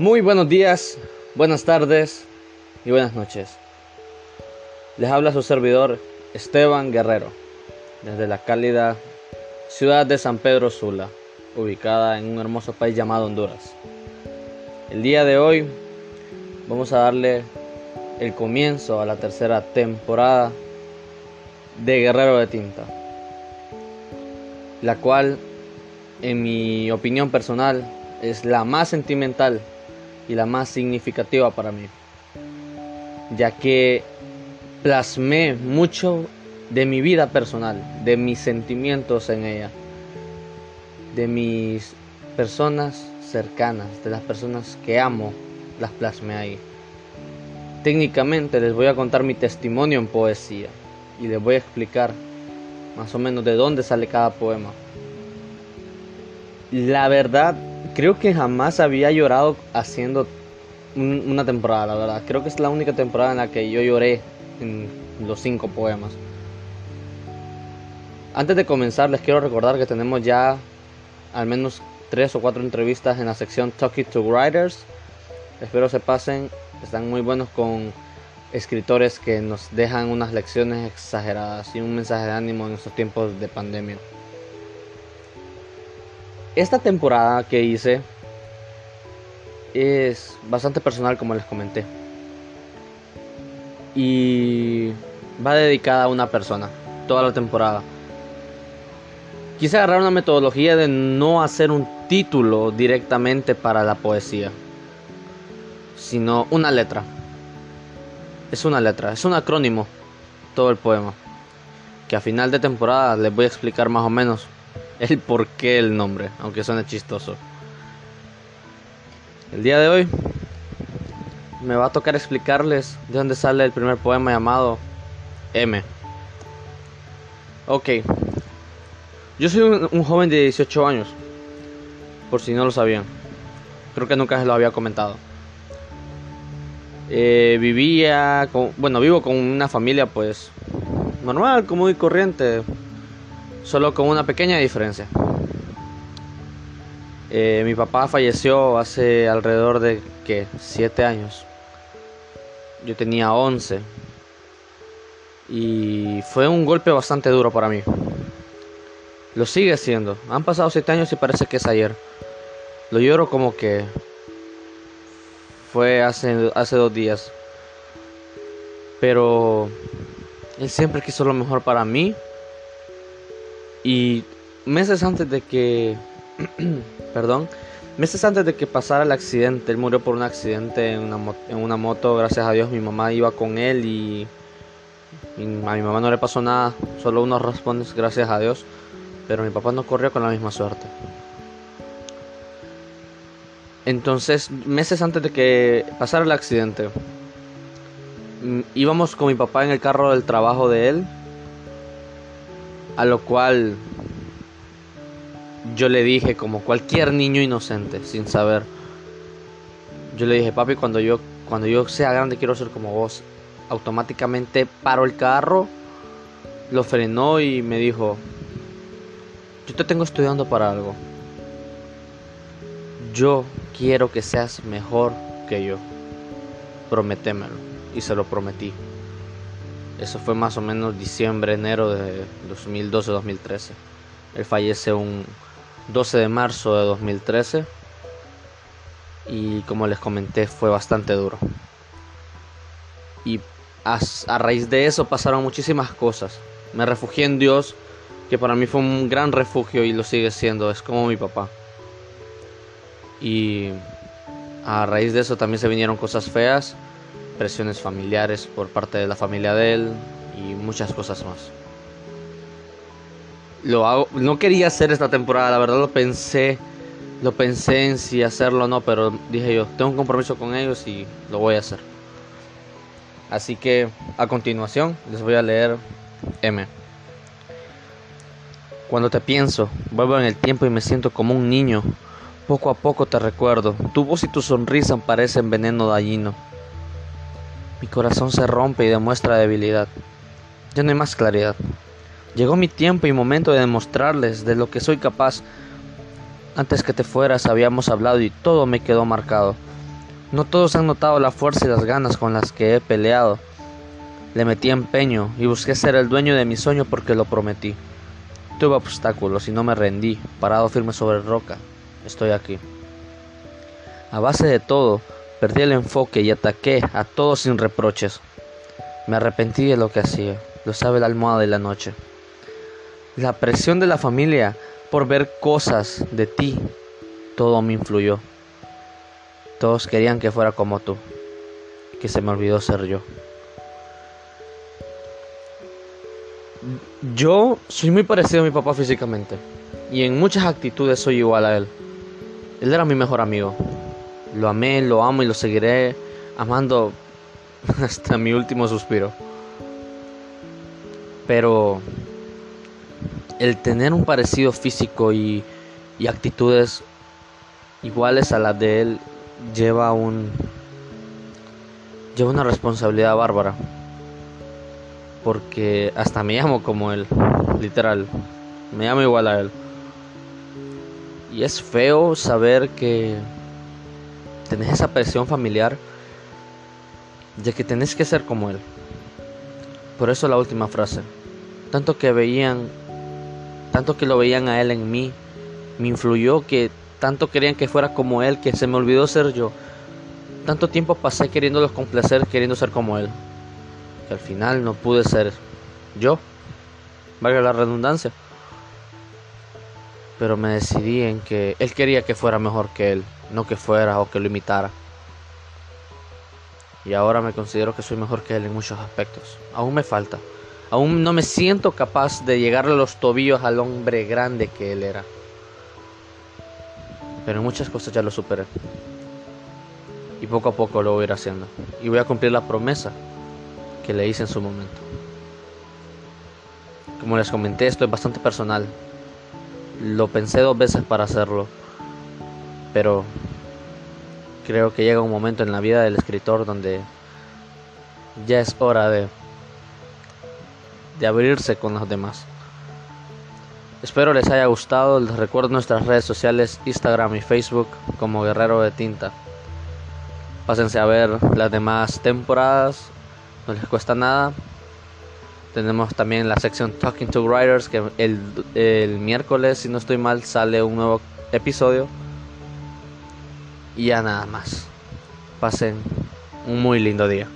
Muy buenos días, buenas tardes y buenas noches. Les habla su servidor Esteban Guerrero, desde la cálida ciudad de San Pedro Sula, ubicada en un hermoso país llamado Honduras. El día de hoy vamos a darle el comienzo a la tercera temporada de Guerrero de Tinta, la cual, en mi opinión personal, es la más sentimental y la más significativa para mí, ya que plasmé mucho de mi vida personal, de mis sentimientos en ella, de mis personas cercanas, de las personas que amo, las plasmé ahí. Técnicamente les voy a contar mi testimonio en poesía y les voy a explicar más o menos de dónde sale cada poema. La verdad creo que jamás había llorado haciendo una temporada, la verdad. Creo que es la única temporada en la que yo lloré en los cinco poemas. Antes de comenzar, les quiero recordar que tenemos ya al menos tres o cuatro entrevistas en la sección Talking to Writers. Espero se pasen, están muy buenos con escritores que nos dejan unas lecciones exageradas y un mensaje de ánimo en estos tiempos de pandemia. Esta temporada que hice es bastante personal como les comenté. Y va dedicada a una persona, toda la temporada. Quise agarrar una metodología de no hacer un título directamente para la poesía, sino una letra. Es una letra, es un acrónimo todo el poema. Que a final de temporada les voy a explicar más o menos el por qué el nombre, aunque suene chistoso. El día de hoy me va a tocar explicarles de dónde sale el primer poema llamado M. Ok, yo soy un, joven de 18 años, por si no lo sabían. Creo que nunca se lo había comentado. Eh, vivía, con, bueno, vivo con una familia pues normal, común y corriente, solo con una pequeña diferencia. Eh, mi papá falleció hace alrededor de ¿qué? 7 años. Yo tenía 11. Y fue un golpe bastante duro para mí. Lo sigue siendo. Han pasado 7 años y parece que es ayer. Lo lloro como que fue hace, hace dos días. Pero él siempre quiso lo mejor para mí y meses antes de que, perdón, meses antes de que pasara el accidente, él murió por un accidente en una, en una moto, gracias a Dios mi mamá iba con él y, a mi mamá no le pasó nada, solo unos raspones, gracias a Dios, pero mi papá no corrió con la misma suerte. Entonces, meses antes de que pasara el accidente, mm, íbamos con mi papá en el carro del trabajo de él a lo cual yo le dije, como cualquier niño inocente, sin saber, yo le dije, papi, cuando yo, cuando yo sea grande quiero ser como vos. Automáticamente paró el carro, lo frenó y me dijo, yo te tengo estudiando para algo. Yo quiero que seas mejor que yo. Prométemelo. Y se lo prometí. Eso fue más o menos diciembre, enero de 2012-2013. Él fallece un 12 de marzo de 2013 y como les comenté fue bastante duro. Y a, a, raíz de eso pasaron muchísimas cosas. Me refugié en Dios, que para mí fue un gran refugio y lo sigue siendo, es como mi papá. Y a raíz de eso también se vinieron cosas feas presiones familiares por parte de la familia de él y muchas cosas más. Lo hago, no quería hacer esta temporada, la verdad lo pensé, lo pensé en si hacerlo o no, pero dije yo, tengo un compromiso con ellos y lo voy a hacer. Así que a continuación les voy a leer M. Cuando te pienso, vuelvo en el tiempo y me siento como un niño. Poco a poco te recuerdo, tu voz y tu sonrisa parecen veneno dañino. Mi corazón se rompe y demuestra debilidad. Ya no hay más claridad. Llegó mi tiempo y momento de demostrarles de lo que soy capaz. Antes que te fueras habíamos hablado y todo me quedó marcado. No todos han notado la fuerza y las ganas con las que he peleado. Le metí empeño y busqué ser el dueño de mi sueño porque lo prometí. Tuve obstáculos y no me rendí, parado firme sobre roca. Estoy aquí. A base de todo, perdí el enfoque y ataqué a todos sin reproches. Me arrepentí de lo que hacía, lo sabe la almohada de la noche. La presión de la familia por ver cosas de ti, todo me influyó. Todos querían que fuera como tú, que se me olvidó ser yo. Yo soy muy parecido a mi papá físicamente y en muchas actitudes soy igual a él. Él era mi mejor amigo. Lo amé, lo amo y lo seguiré amando hasta mi último suspiro. Pero el tener un parecido físico y, actitudes iguales a las de él lleva un lleva una responsabilidad bárbara. Porque hasta me llamo como él literal. Me llamo igual a él. Y es feo saber que tenés esa presión familiar de que tenés que ser como él por eso la última frase tanto que veían tanto que lo veían a él en mí, me influyó que tanto querían que fuera como él, que se me olvidó ser yo. Tanto tiempo pasé queriéndolos complacer, queriendo ser como él, que al final no pude ser yo, valga la redundancia. Pero me decidí en que él quería que fuera mejor que él, no que fuera o que lo imitara. Y ahora me considero que soy mejor que él en muchos aspectos. Aún me falta. Aún no me siento capaz de llegarle los tobillos al hombre grande que él era. Pero en muchas cosas ya lo superé. Y poco a poco lo voy a ir haciendo. Y voy a cumplir la promesa que le hice en su momento. Como les comenté, esto es bastante personal. Lo pensé dos veces para hacerlo. Pero creo que llega un momento en la vida del escritor donde ya es hora de de abrirse con los demás. Espero les haya gustado. Les recuerdo nuestras redes sociales, Instagram y Facebook como Guerrero de Tinta. Pásense a ver las demás temporadas. No les cuesta nada. Tenemos también la sección Talking to Writers que el, el miércoles, si no estoy mal, sale un nuevo episodio. Y ya nada más. Pasen un muy lindo día.